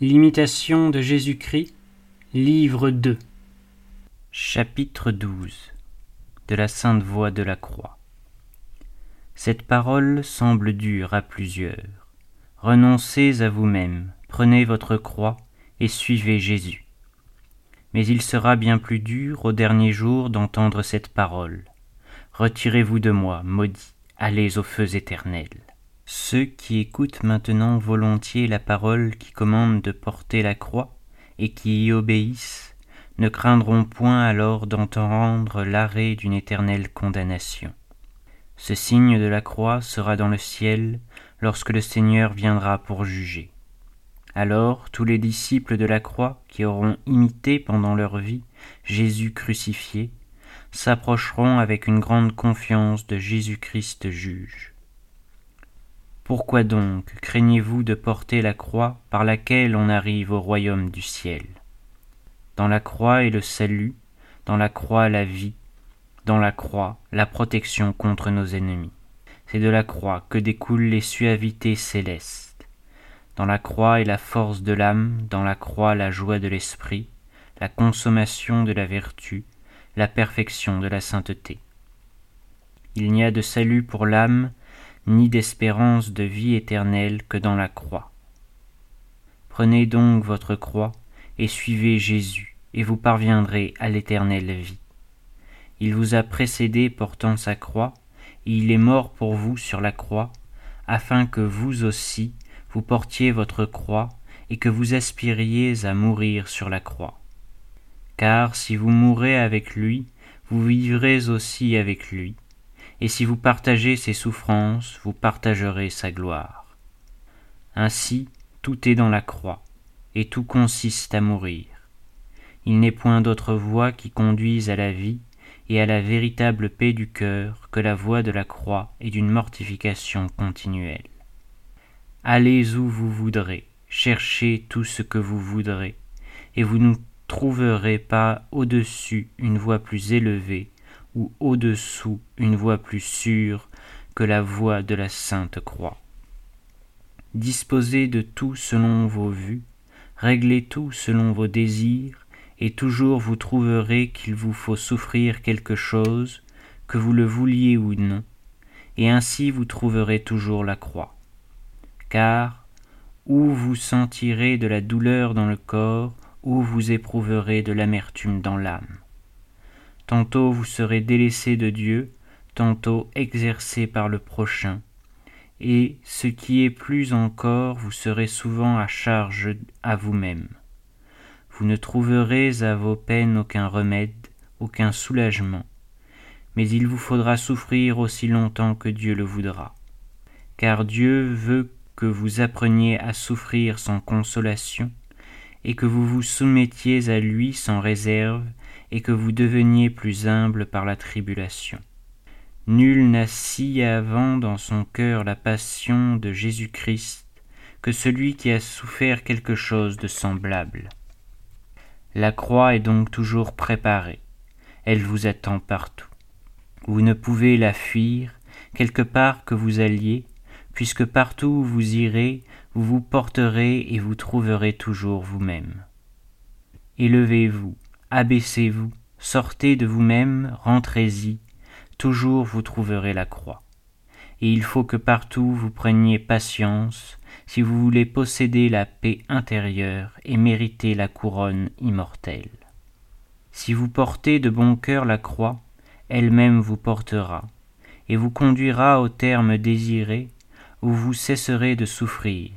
L'imitation de Jésus-Christ, livre 2 Chapitre 12 De la Sainte Voix de la Croix Cette parole semble dure à plusieurs. Renoncez à vous-même, prenez votre croix et suivez Jésus. Mais il sera bien plus dur au dernier jour d'entendre cette parole. Retirez-vous de moi, maudit, allez aux feux éternels. Ceux qui écoutent maintenant volontiers la parole qui commande de porter la croix et qui y obéissent ne craindront point alors d'entendre l'arrêt d'une éternelle condamnation. Ce signe de la croix sera dans le ciel lorsque le Seigneur viendra pour juger. Alors tous les disciples de la croix qui auront imité pendant leur vie Jésus crucifié s'approcheront avec une grande confiance de Jésus-Christ juge. Pourquoi donc craignez-vous de porter la croix par laquelle on arrive au royaume du ciel? Dans la croix est le salut, dans la croix la vie, dans la croix la protection contre nos ennemis. C'est de la croix que découlent les suavités célestes. Dans la croix est la force de l'âme, dans la croix la joie de l'esprit, la consommation de la vertu, la perfection de la sainteté. Il n'y a de salut pour l'âme ni d'espérance de vie éternelle que dans la croix. Prenez donc votre croix et suivez Jésus, et vous parviendrez à l'éternelle vie. Il vous a précédé portant sa croix, et il est mort pour vous sur la croix, afin que vous aussi vous portiez votre croix et que vous aspiriez à mourir sur la croix. Car si vous mourrez avec lui, vous vivrez aussi avec lui et si vous partagez ses souffrances, vous partagerez sa gloire. Ainsi, tout est dans la croix, et tout consiste à mourir. Il n'est point d'autre voie qui conduise à la vie et à la véritable paix du cœur que la voie de la croix et d'une mortification continuelle. Allez où vous voudrez, cherchez tout ce que vous voudrez, et vous ne trouverez pas au-dessus une voie plus élevée ou au-dessous une voie plus sûre que la voie de la Sainte Croix. Disposez de tout selon vos vues, réglez tout selon vos désirs, et toujours vous trouverez qu'il vous faut souffrir quelque chose, que vous le vouliez ou non, et ainsi vous trouverez toujours la croix. Car, où vous sentirez de la douleur dans le corps, ou vous éprouverez de l'amertume dans l'âme. Tantôt vous serez délaissé de Dieu, tantôt exercé par le prochain. Et ce qui est plus encore, vous serez souvent à charge à vous-même. Vous ne trouverez à vos peines aucun remède, aucun soulagement, mais il vous faudra souffrir aussi longtemps que Dieu le voudra. Car Dieu veut que vous appreniez à souffrir sans consolation, et que vous vous soumettiez à lui sans réserve, et que vous deveniez plus humble par la tribulation. Nul n'a si avant dans son cœur la passion de Jésus-Christ que celui qui a souffert quelque chose de semblable. La croix est donc toujours préparée, elle vous attend partout. Vous ne pouvez la fuir, quelque part que vous alliez, puisque partout où vous irez, vous vous porterez et vous trouverez toujours vous-même. Élevez-vous, Abaissez-vous, sortez de vous-même, rentrez-y, toujours vous trouverez la croix. Et il faut que partout vous preniez patience si vous voulez posséder la paix intérieure et mériter la couronne immortelle. Si vous portez de bon cœur la croix, elle-même vous portera, et vous conduira au terme désiré, où vous cesserez de souffrir,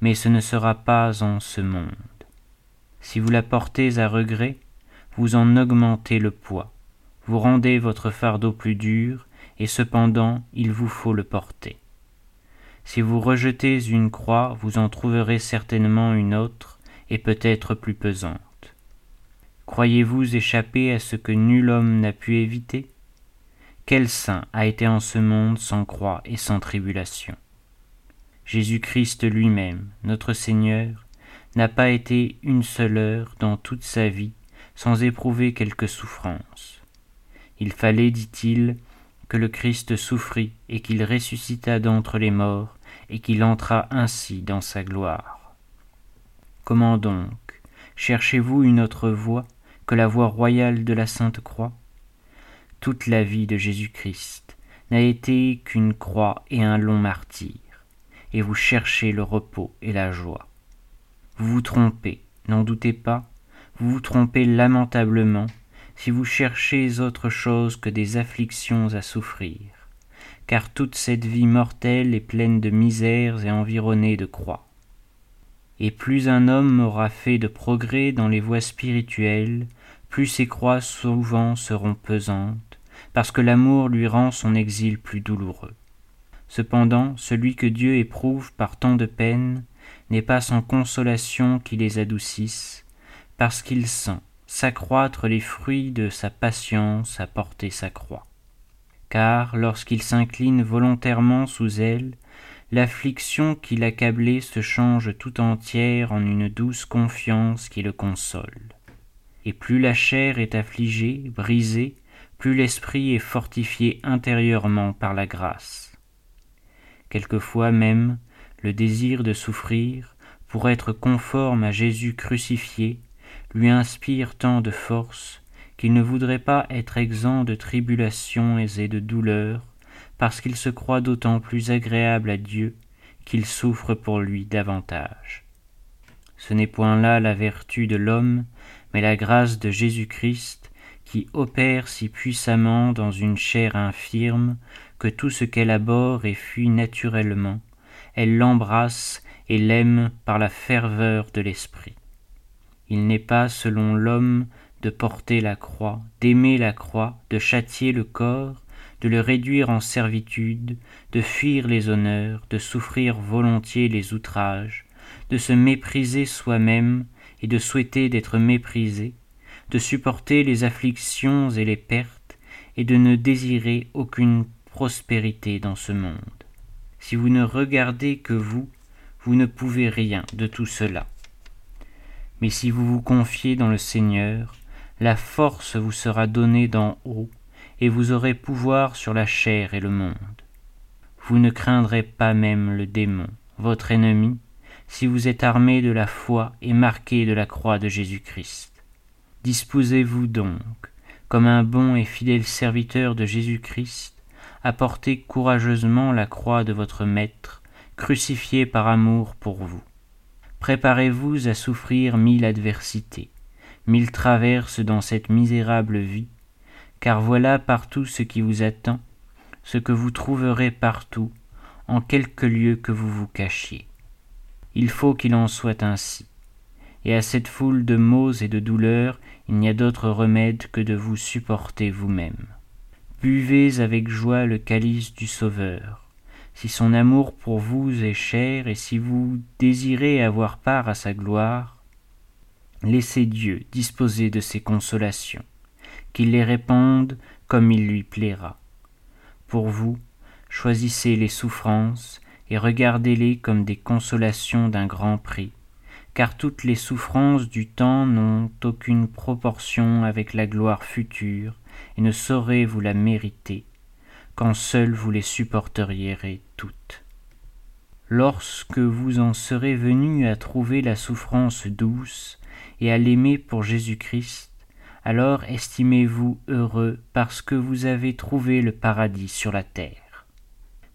mais ce ne sera pas en ce monde. Si vous la portez à regret, vous en augmentez le poids, vous rendez votre fardeau plus dur, et cependant il vous faut le porter. Si vous rejetez une croix, vous en trouverez certainement une autre, et peut-être plus pesante. Croyez-vous échapper à ce que nul homme n'a pu éviter? Quel saint a été en ce monde sans croix et sans tribulation? Jésus-Christ lui-même, notre Seigneur, n'a pas été une seule heure dans toute sa vie sans éprouver quelque souffrance. Il fallait, dit-il, que le Christ souffrit et qu'il ressuscita d'entre les morts et qu'il entra ainsi dans sa gloire. Comment donc Cherchez-vous une autre voie que la voie royale de la Sainte Croix? Toute la vie de Jésus-Christ n'a été qu'une croix et un long martyr, et vous cherchez le repos et la joie. Vous vous trompez, n'en doutez pas, vous vous trompez lamentablement si vous cherchez autre chose que des afflictions à souffrir, car toute cette vie mortelle est pleine de misères et environnée de croix. Et plus un homme aura fait de progrès dans les voies spirituelles, plus ses croix souvent seront pesantes, parce que l'amour lui rend son exil plus douloureux. Cependant, celui que Dieu éprouve par tant de peines n'est pas sans consolation qui les adoucisse, parce qu'il sent s'accroître les fruits de sa patience à porter sa croix. Car lorsqu'il s'incline volontairement sous elle, l'affliction qui l'accablait se change tout entière en une douce confiance qui le console. Et plus la chair est affligée, brisée, plus l'esprit est fortifié intérieurement par la grâce. Quelquefois même, le désir de souffrir, pour être conforme à Jésus crucifié, lui inspire tant de force qu'il ne voudrait pas être exempt de tribulations et de douleurs, parce qu'il se croit d'autant plus agréable à Dieu qu'il souffre pour lui davantage. Ce n'est point là la vertu de l'homme, mais la grâce de Jésus-Christ qui opère si puissamment dans une chair infirme que tout ce qu'elle abhorre et fuit naturellement, elle l'embrasse et l'aime par la ferveur de l'esprit. Il n'est pas selon l'homme de porter la croix, d'aimer la croix, de châtier le corps, de le réduire en servitude, de fuir les honneurs, de souffrir volontiers les outrages, de se mépriser soi-même et de souhaiter d'être méprisé, de supporter les afflictions et les pertes, et de ne désirer aucune prospérité dans ce monde. Si vous ne regardez que vous, vous ne pouvez rien de tout cela. Mais si vous vous confiez dans le Seigneur, la force vous sera donnée d'en haut, et vous aurez pouvoir sur la chair et le monde. Vous ne craindrez pas même le démon, votre ennemi, si vous êtes armé de la foi et marqué de la croix de Jésus-Christ. Disposez-vous donc, comme un bon et fidèle serviteur de Jésus-Christ, à porter courageusement la croix de votre Maître, crucifié par amour pour vous. Préparez-vous à souffrir mille adversités, mille traverses dans cette misérable vie, car voilà partout ce qui vous attend, ce que vous trouverez partout, en quelque lieu que vous vous cachiez. Il faut qu'il en soit ainsi. Et à cette foule de maux et de douleurs, il n'y a d'autre remède que de vous supporter vous-même. Buvez avec joie le calice du Sauveur, si son amour pour vous est cher et si vous désirez avoir part à sa gloire, laissez Dieu disposer de ses consolations, qu'il les répande comme il lui plaira. Pour vous, choisissez les souffrances et regardez-les comme des consolations d'un grand prix, car toutes les souffrances du temps n'ont aucune proportion avec la gloire future et ne sauraient vous la mériter quand seul vous les supporteriez toutes. Lorsque vous en serez venu à trouver la souffrance douce et à l'aimer pour Jésus-Christ, alors estimez-vous heureux parce que vous avez trouvé le paradis sur la terre.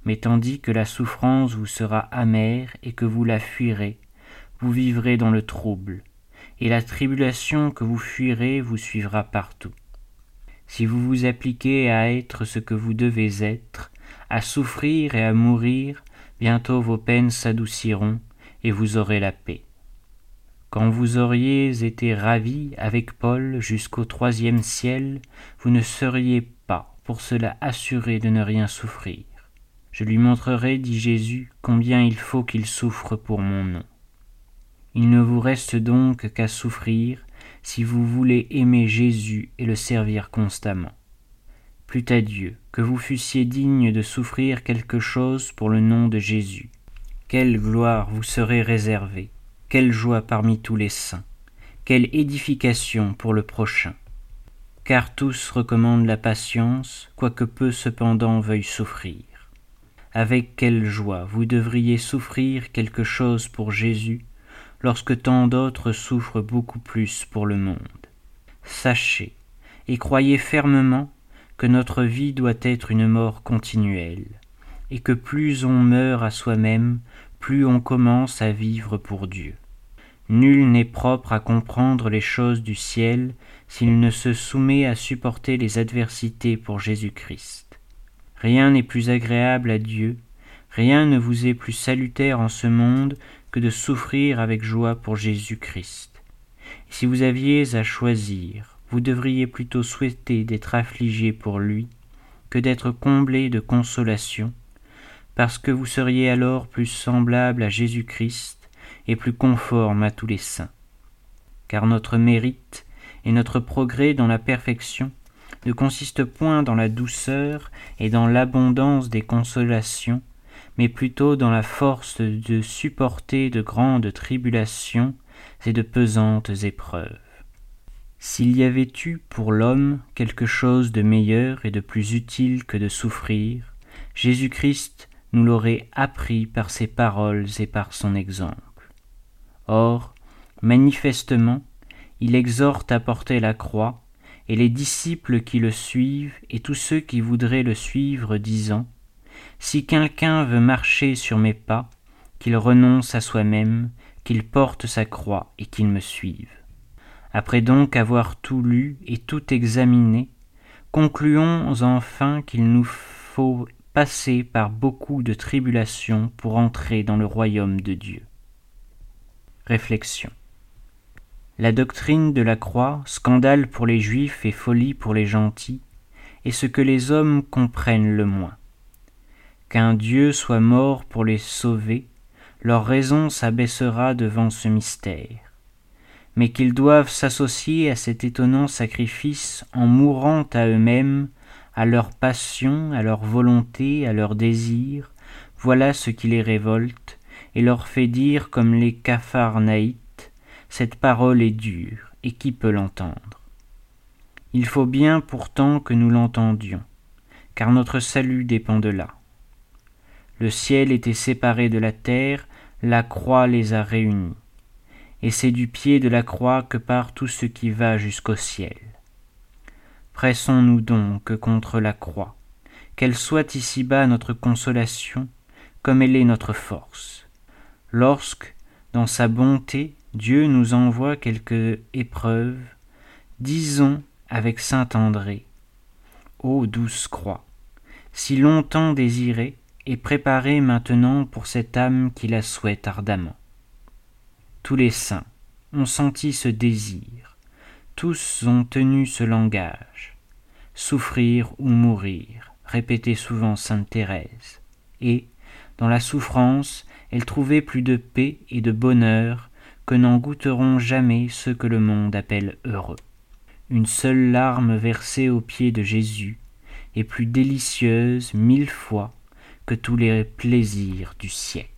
Mais tandis que la souffrance vous sera amère et que vous la fuirez, vous vivrez dans le trouble, et la tribulation que vous fuirez vous suivra partout. Si vous vous appliquez à être ce que vous devez être, à souffrir et à mourir, bientôt vos peines s'adouciront et vous aurez la paix. Quand vous auriez été ravi avec Paul jusqu'au troisième ciel, vous ne seriez pas pour cela assuré de ne rien souffrir. Je lui montrerai, dit Jésus, combien il faut qu'il souffre pour mon nom. Il ne vous reste donc qu'à souffrir si vous voulez aimer Jésus et le servir constamment. Plût à Dieu que vous fussiez digne de souffrir quelque chose pour le nom de Jésus. Quelle gloire vous serait réservée, quelle joie parmi tous les saints, quelle édification pour le prochain. Car tous recommandent la patience, quoique peu cependant veuillent souffrir. Avec quelle joie vous devriez souffrir quelque chose pour Jésus, lorsque tant d'autres souffrent beaucoup plus pour le monde. Sachez et croyez fermement que notre vie doit être une mort continuelle, et que plus on meurt à soi-même, plus on commence à vivre pour Dieu. Nul n'est propre à comprendre les choses du ciel s'il ne se soumet à supporter les adversités pour Jésus-Christ. Rien n'est plus agréable à Dieu, rien ne vous est plus salutaire en ce monde que de souffrir avec joie pour Jésus-Christ. Si vous aviez à choisir, vous devriez plutôt souhaiter d'être affligé pour lui que d'être comblé de consolation, parce que vous seriez alors plus semblable à Jésus-Christ et plus conforme à tous les saints. Car notre mérite et notre progrès dans la perfection ne consistent point dans la douceur et dans l'abondance des consolations, mais plutôt dans la force de supporter de grandes tribulations et de pesantes épreuves. S'il y avait eu pour l'homme quelque chose de meilleur et de plus utile que de souffrir, Jésus-Christ nous l'aurait appris par ses paroles et par son exemple. Or, manifestement, il exhorte à porter la croix, et les disciples qui le suivent et tous ceux qui voudraient le suivre disant Si quelqu'un veut marcher sur mes pas, qu'il renonce à soi-même, qu'il porte sa croix et qu'il me suive. Après donc avoir tout lu et tout examiné, concluons enfin qu'il nous faut passer par beaucoup de tribulations pour entrer dans le royaume de Dieu. Réflexion. La doctrine de la croix, scandale pour les juifs et folie pour les gentils, est ce que les hommes comprennent le moins. Qu'un Dieu soit mort pour les sauver, leur raison s'abaissera devant ce mystère. Mais qu'ils doivent s'associer à cet étonnant sacrifice en mourant à eux-mêmes, à leur passion, à leur volonté, à leurs désirs, voilà ce qui les révolte, et leur fait dire comme les capharnaïtes Cette parole est dure, et qui peut l'entendre Il faut bien pourtant que nous l'entendions, car notre salut dépend de là. Le ciel était séparé de la terre, la croix les a réunis, et c'est du pied de la croix que part tout ce qui va jusqu'au ciel. Pressons-nous donc contre la croix, qu'elle soit ici-bas notre consolation, comme elle est notre force Lorsque, dans sa bonté, Dieu nous envoie quelque épreuve, disons avec saint André Ô douce croix, si longtemps désirée et préparée maintenant pour cette âme qui la souhaite ardemment. Tous les saints ont senti ce désir, tous ont tenu ce langage, souffrir ou mourir, répétait souvent sainte Thérèse, et, dans la souffrance, elle trouvait plus de paix et de bonheur que n'en goûteront jamais ceux que le monde appelle heureux. Une seule larme versée aux pieds de Jésus est plus délicieuse mille fois que tous les plaisirs du siècle.